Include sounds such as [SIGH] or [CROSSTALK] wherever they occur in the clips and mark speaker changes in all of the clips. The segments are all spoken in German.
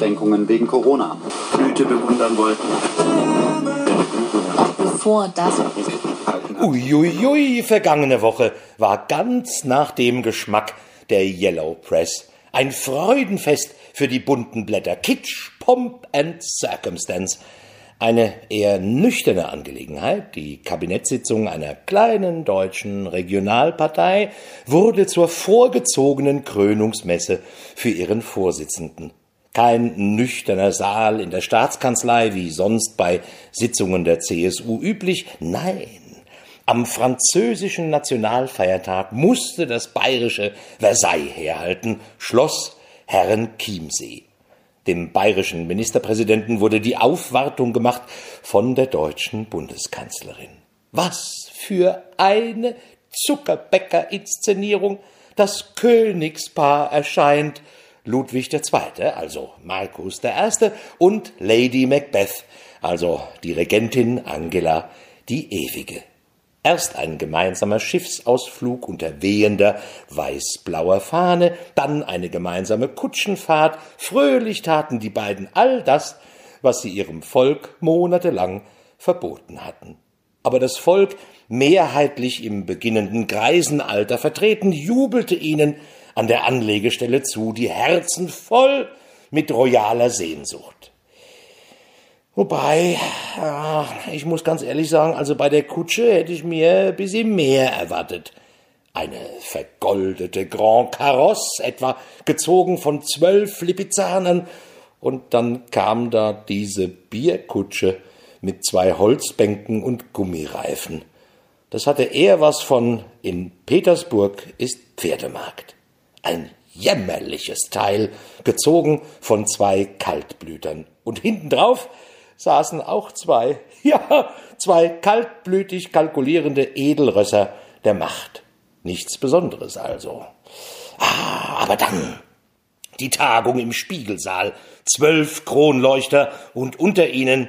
Speaker 1: Einschränkungen wegen Corona. Blüte bewundern wollten.
Speaker 2: Bevor das
Speaker 3: Uiuiui, vergangene Woche war ganz nach dem Geschmack der Yellow Press. Ein Freudenfest für die bunten Blätter. Kitsch, Pomp and Circumstance. Eine eher nüchterne Angelegenheit, die Kabinettssitzung einer kleinen deutschen Regionalpartei, wurde zur vorgezogenen Krönungsmesse für ihren Vorsitzenden. Kein nüchterner Saal in der Staatskanzlei wie sonst bei Sitzungen der CSU üblich, nein, am französischen Nationalfeiertag musste das bayerische Versailles herhalten, Schloss Herren Chiemsee. Dem bayerischen Ministerpräsidenten wurde die Aufwartung gemacht von der deutschen Bundeskanzlerin. Was für eine Zuckerbäcker-Inszenierung! Das Königspaar erscheint, Ludwig II., also Markus I. und Lady Macbeth, also die Regentin Angela, die Ewige. Erst ein gemeinsamer Schiffsausflug unter wehender weiß-blauer Fahne, dann eine gemeinsame Kutschenfahrt. Fröhlich taten die beiden all das, was sie ihrem Volk monatelang verboten hatten. Aber das Volk, mehrheitlich im beginnenden Greisenalter vertreten, jubelte ihnen an der Anlegestelle zu, die Herzen voll mit royaler Sehnsucht. Wobei, ich muss ganz ehrlich sagen, also bei der Kutsche hätte ich mir ein bisschen mehr erwartet. Eine vergoldete Grand Carrosse, etwa gezogen von zwölf Lipizanern, und dann kam da diese Bierkutsche mit zwei Holzbänken und Gummireifen. Das hatte eher was von in Petersburg ist Pferdemarkt. Ein jämmerliches Teil, gezogen von zwei Kaltblütern. Und hintendrauf saßen auch zwei, [LAUGHS] ja, zwei kaltblütig kalkulierende Edelrösser der Macht. Nichts Besonderes also. Ah, aber dann die Tagung im Spiegelsaal, zwölf Kronleuchter und unter ihnen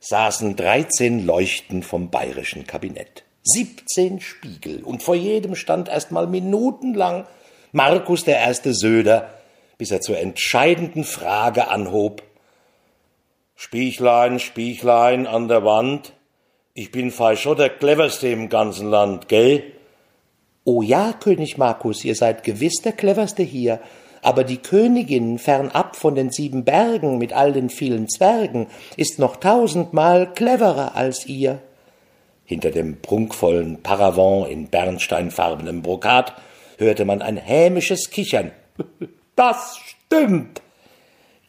Speaker 3: saßen dreizehn Leuchten vom bayerischen Kabinett. Siebzehn Spiegel und vor jedem stand erst mal minutenlang Markus der erste Söder, bis er zur entscheidenden Frage anhob, Spiechlein, Spiechlein an der Wand, ich bin fei schon der cleverste im ganzen Land, gell?
Speaker 4: Oh ja, König Markus, ihr seid gewiss der cleverste hier, aber die Königin fernab von den sieben Bergen mit all den vielen Zwergen ist noch tausendmal cleverer als ihr.
Speaker 3: Hinter dem prunkvollen Paravent in bernsteinfarbenem Brokat hörte man ein hämisches Kichern. [LAUGHS] Das stimmt!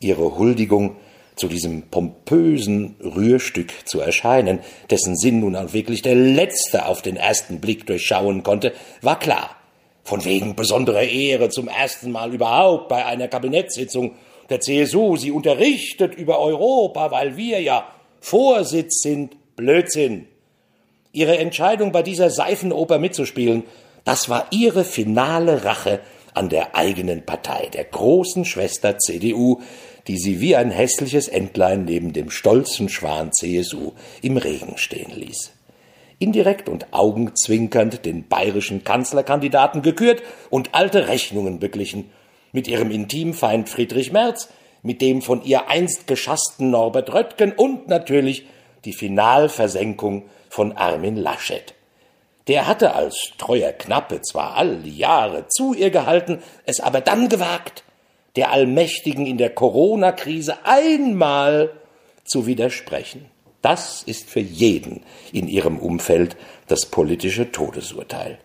Speaker 3: Ihre Huldigung zu diesem pompösen Rührstück zu erscheinen, dessen Sinn nun auch wirklich der Letzte auf den ersten Blick durchschauen konnte, war klar. Von wegen besonderer Ehre zum ersten Mal überhaupt bei einer Kabinettssitzung der CSU. Sie unterrichtet über Europa, weil wir ja Vorsitz sind. Blödsinn. Ihre Entscheidung, bei dieser Seifenoper mitzuspielen, das war ihre finale Rache an der eigenen Partei, der großen Schwester CDU, die sie wie ein hässliches Entlein neben dem stolzen Schwan CSU im Regen stehen ließ. Indirekt und augenzwinkernd den bayerischen Kanzlerkandidaten gekürt und alte Rechnungen beglichen, mit ihrem Intimfeind Friedrich Merz, mit dem von ihr einst geschassten Norbert Röttgen und natürlich die Finalversenkung von Armin Laschet. Der hatte als treuer Knappe zwar all die Jahre zu ihr gehalten, es aber dann gewagt, der Allmächtigen in der Corona-Krise einmal zu widersprechen. Das ist für jeden in ihrem Umfeld das politische Todesurteil.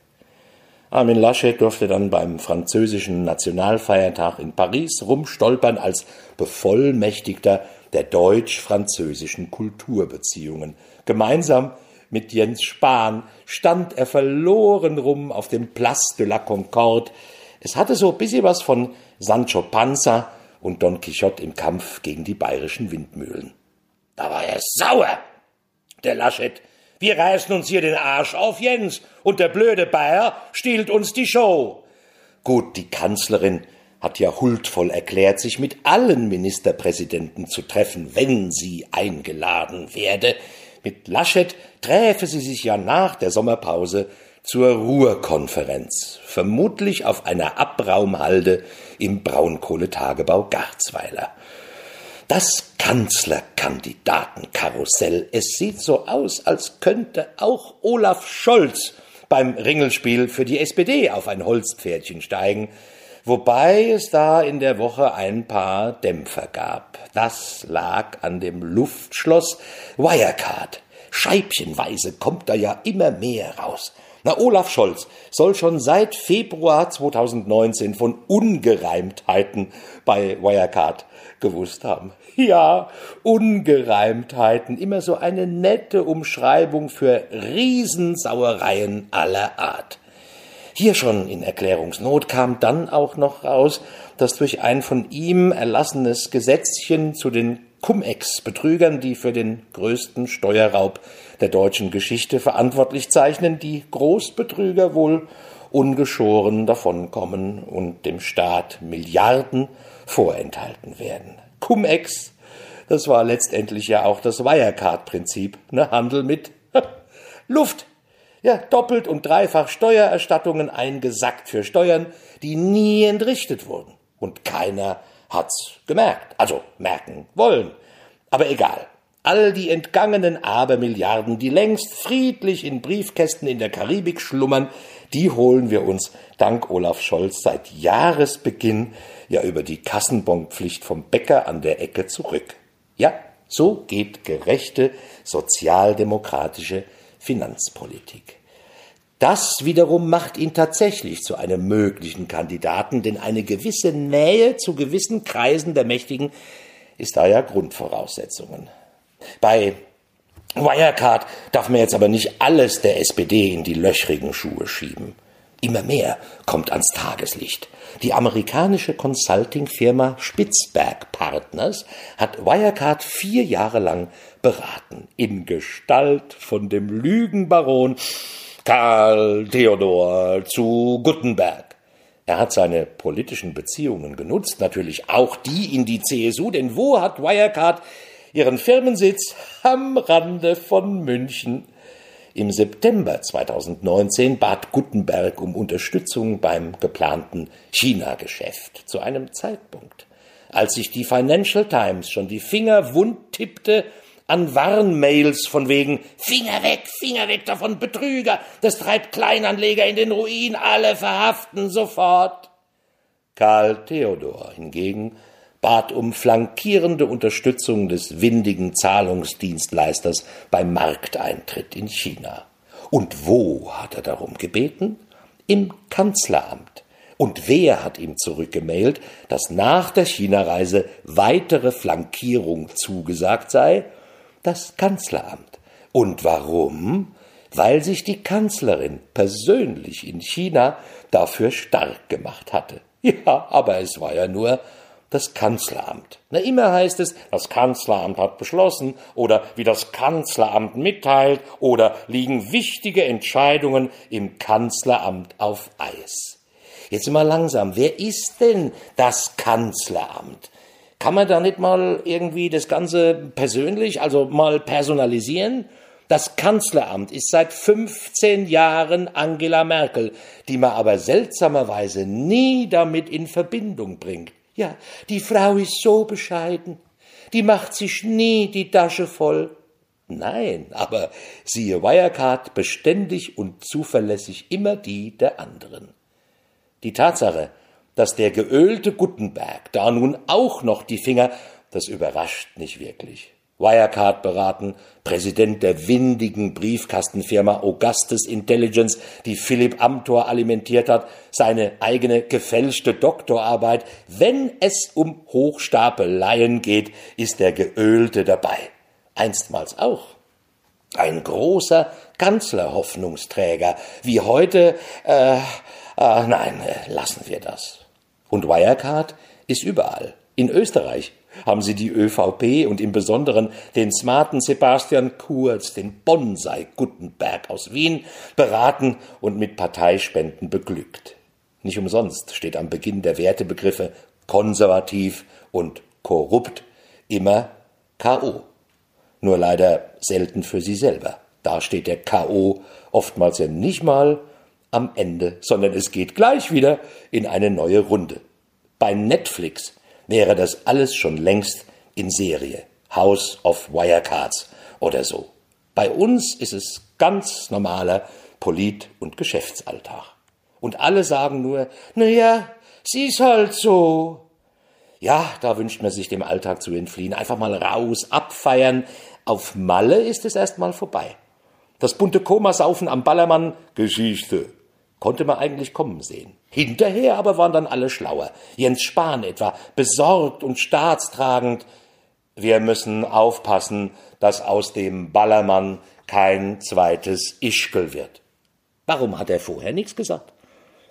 Speaker 3: Armin Laschet durfte dann beim französischen Nationalfeiertag in Paris rumstolpern als Bevollmächtigter der deutsch-französischen Kulturbeziehungen. Gemeinsam mit Jens Spahn stand er verloren rum auf dem Place de la Concorde. Es hatte so ein bisschen was von Sancho Panza und Don Quixote im Kampf gegen die bayerischen Windmühlen. Da war er sauer, der Laschet. Wir reißen uns hier den Arsch auf, Jens, und der blöde Bayer stiehlt uns die Show. Gut, die Kanzlerin hat ja huldvoll erklärt, sich mit allen Ministerpräsidenten zu treffen, wenn sie eingeladen werde. Mit Laschet träfe sie sich ja nach der Sommerpause zur Ruhrkonferenz, vermutlich auf einer Abraumhalde im Braunkohletagebau Garzweiler. Das Kanzlerkandidatenkarussell. Es sieht so aus, als könnte auch Olaf Scholz beim Ringelspiel für die SPD auf ein Holzpferdchen steigen, wobei es da in der Woche ein paar Dämpfer gab. Das lag an dem Luftschloss Wirecard. Scheibchenweise kommt da ja immer mehr raus. Na, Olaf Scholz soll schon seit Februar 2019 von Ungereimtheiten bei Wirecard gewusst haben. Ja, Ungereimtheiten, immer so eine nette Umschreibung für Riesensauereien aller Art. Hier schon in Erklärungsnot kam dann auch noch raus, dass durch ein von ihm erlassenes Gesetzchen zu den Cum-Ex-Betrügern, die für den größten Steuerraub der deutschen Geschichte verantwortlich zeichnen, die Großbetrüger wohl ungeschoren davonkommen und dem Staat Milliarden vorenthalten werden. Cum-Ex, das war letztendlich ja auch das Wirecard-Prinzip, ne, Handel mit [LAUGHS] Luft. Ja, doppelt und dreifach Steuererstattungen eingesackt für Steuern, die nie entrichtet wurden. Und keiner hat's gemerkt, also merken wollen. Aber egal. All die entgangenen Abermilliarden, die längst friedlich in Briefkästen in der Karibik schlummern, die holen wir uns dank Olaf Scholz seit Jahresbeginn ja über die Kassenbonpflicht vom Bäcker an der Ecke zurück. Ja, so geht gerechte sozialdemokratische Finanzpolitik. Das wiederum macht ihn tatsächlich zu einem möglichen Kandidaten, denn eine gewisse Nähe zu gewissen Kreisen der Mächtigen ist da ja Grundvoraussetzungen. Bei Wirecard darf man jetzt aber nicht alles der SPD in die löchrigen Schuhe schieben. Immer mehr kommt ans Tageslicht. Die amerikanische Consulting-Firma Spitzberg Partners hat Wirecard vier Jahre lang beraten, in Gestalt von dem Lügenbaron Karl Theodor zu Guttenberg. Er hat seine politischen Beziehungen genutzt, natürlich auch die in die CSU, denn wo hat Wirecard ihren Firmensitz? Am Rande von München. Im September 2019 bat Guttenberg um Unterstützung beim geplanten China-Geschäft zu einem Zeitpunkt, als sich die Financial Times schon die Finger wund tippte an Warnmails von wegen Finger weg, Finger weg davon, Betrüger, das treibt Kleinanleger in den Ruin, alle verhaften sofort. Karl Theodor hingegen bat um flankierende Unterstützung des windigen Zahlungsdienstleisters beim Markteintritt in China. Und wo hat er darum gebeten? Im Kanzleramt. Und wer hat ihm zurückgemailt, dass nach der China-Reise weitere Flankierung zugesagt sei? Das Kanzleramt. Und warum? Weil sich die Kanzlerin persönlich in China dafür stark gemacht hatte. Ja, aber es war ja nur das Kanzleramt. Na, immer heißt es, das Kanzleramt hat beschlossen oder wie das Kanzleramt mitteilt oder liegen wichtige Entscheidungen im Kanzleramt auf Eis. Jetzt immer langsam. Wer ist denn das Kanzleramt? Kann man da nicht mal irgendwie das Ganze persönlich, also mal personalisieren? Das Kanzleramt ist seit 15 Jahren Angela Merkel, die man aber seltsamerweise nie damit in Verbindung bringt. Ja, die Frau ist so bescheiden, die macht sich nie die Tasche voll. Nein, aber siehe Wirecard beständig und zuverlässig immer die der anderen. Die Tatsache, dass der geölte Guttenberg da nun auch noch die Finger, das überrascht nicht wirklich. Wirecard beraten, Präsident der windigen Briefkastenfirma Augustus Intelligence, die Philipp Amthor alimentiert hat, seine eigene gefälschte Doktorarbeit. Wenn es um Hochstapeleien geht, ist der Geölte dabei. Einstmals auch. Ein großer Kanzlerhoffnungsträger, wie heute, äh, äh nein, äh, lassen wir das. Und Wirecard ist überall. In Österreich, haben sie die ÖVP und im Besonderen den smarten Sebastian Kurz, den Bonsai Guttenberg aus Wien, beraten und mit Parteispenden beglückt. Nicht umsonst steht am Beginn der Wertebegriffe konservativ und korrupt immer K.O. Nur leider selten für sie selber. Da steht der K.O. oftmals ja nicht mal am Ende, sondern es geht gleich wieder in eine neue Runde. Bei Netflix wäre das alles schon längst in Serie. House of Wirecards oder so. Bei uns ist es ganz normaler Polit- und Geschäftsalltag. Und alle sagen nur, na ja, sie ist halt so. Ja, da wünscht man sich dem Alltag zu entfliehen. Einfach mal raus, abfeiern. Auf Malle ist es erst mal vorbei. Das bunte Komasaufen am Ballermann, Geschichte. Konnte man eigentlich kommen sehen. Hinterher aber waren dann alle schlauer. Jens Spahn etwa, besorgt und staatstragend. Wir müssen aufpassen, dass aus dem Ballermann kein zweites Ischkel wird. Warum hat er vorher nichts gesagt?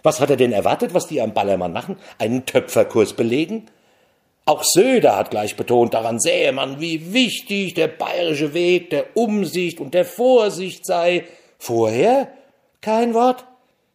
Speaker 3: Was hat er denn erwartet, was die am Ballermann machen? Einen Töpferkurs belegen? Auch Söder hat gleich betont, daran sähe man, wie wichtig der bayerische Weg der Umsicht und der Vorsicht sei. Vorher kein Wort.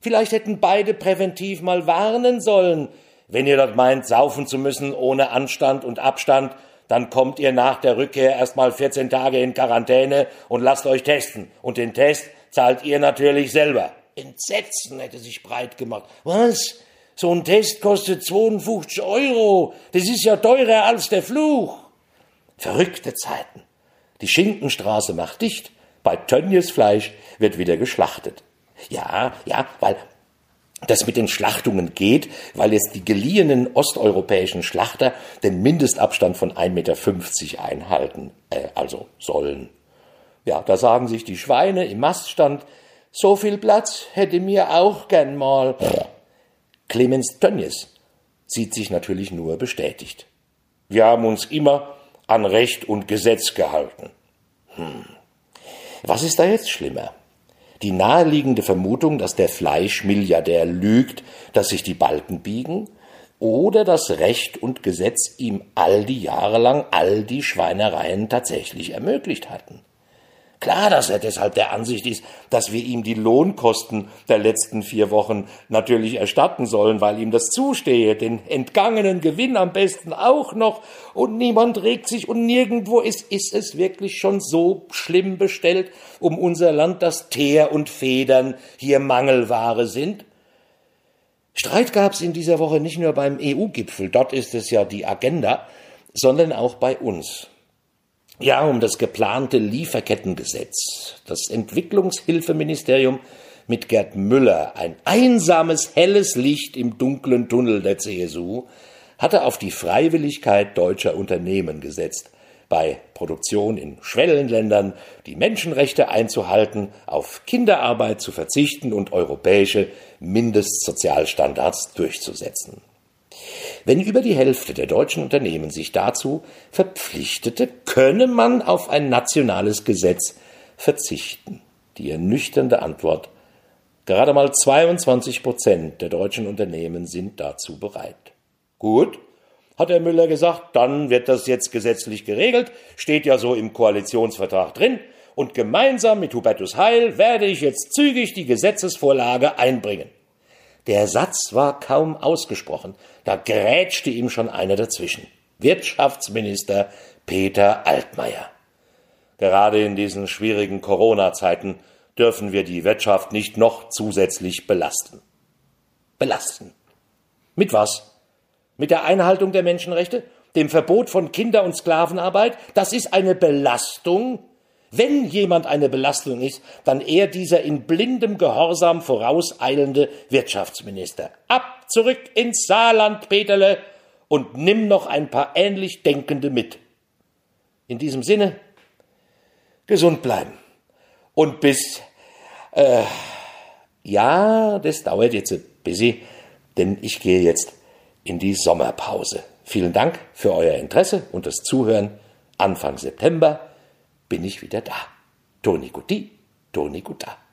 Speaker 3: Vielleicht hätten beide präventiv mal warnen sollen. Wenn ihr dort meint, saufen zu müssen ohne Anstand und Abstand, dann kommt ihr nach der Rückkehr erstmal 14 Tage in Quarantäne und lasst euch testen. Und den Test zahlt ihr natürlich selber. Entsetzen hätte sich breit gemacht. Was? So ein Test kostet 52 Euro. Das ist ja teurer als der Fluch. Verrückte Zeiten. Die Schinkenstraße macht dicht. Bei Tönnies Fleisch wird wieder geschlachtet. Ja, ja, weil das mit den Schlachtungen geht, weil jetzt die geliehenen osteuropäischen Schlachter den Mindestabstand von 1,50 Meter einhalten, äh, also sollen. Ja, da sagen sich die Schweine im Maststand, so viel Platz hätte mir auch gern mal. Clemens Tönnies sieht sich natürlich nur bestätigt. Wir haben uns immer an Recht und Gesetz gehalten. Hm. Was ist da jetzt schlimmer? Die naheliegende Vermutung, dass der Fleischmilliardär lügt, dass sich die Balken biegen, oder dass Recht und Gesetz ihm all die Jahre lang all die Schweinereien tatsächlich ermöglicht hatten. Klar, dass er deshalb der Ansicht ist, dass wir ihm die Lohnkosten der letzten vier Wochen natürlich erstatten sollen, weil ihm das zustehe, den entgangenen Gewinn am besten auch noch, und niemand regt sich und nirgendwo ist, ist es wirklich schon so schlimm bestellt um unser Land, dass Teer und Federn hier Mangelware sind? Streit gab es in dieser Woche nicht nur beim EU-Gipfel, dort ist es ja die Agenda, sondern auch bei uns. Ja, um das geplante Lieferkettengesetz. Das Entwicklungshilfeministerium mit Gerd Müller, ein einsames, helles Licht im dunklen Tunnel der CSU, hatte auf die Freiwilligkeit deutscher Unternehmen gesetzt, bei Produktion in Schwellenländern die Menschenrechte einzuhalten, auf Kinderarbeit zu verzichten und europäische Mindestsozialstandards durchzusetzen. Wenn über die Hälfte der deutschen Unternehmen sich dazu verpflichtete, könne man auf ein nationales Gesetz verzichten. Die ernüchternde Antwort Gerade mal 22 Prozent der deutschen Unternehmen sind dazu bereit. Gut, hat Herr Müller gesagt, dann wird das jetzt gesetzlich geregelt, steht ja so im Koalitionsvertrag drin, und gemeinsam mit Hubertus Heil werde ich jetzt zügig die Gesetzesvorlage einbringen. Der Satz war kaum ausgesprochen, da grätschte ihm schon einer dazwischen. Wirtschaftsminister Peter Altmaier. Gerade in diesen schwierigen Corona-Zeiten dürfen wir die Wirtschaft nicht noch zusätzlich belasten. Belasten. Mit was? Mit der Einhaltung der Menschenrechte? Dem Verbot von Kinder- und Sklavenarbeit? Das ist eine Belastung wenn jemand eine Belastung ist, dann eher dieser in blindem Gehorsam vorauseilende Wirtschaftsminister. Ab zurück ins Saarland, Peterle, und nimm noch ein paar ähnlich Denkende mit. In diesem Sinne, gesund bleiben. Und bis, äh, ja, das dauert jetzt ein bisschen, denn ich gehe jetzt in die Sommerpause. Vielen Dank für euer Interesse und das Zuhören. Anfang September bin ich wieder da. Toni Gutti, Toni Gutta.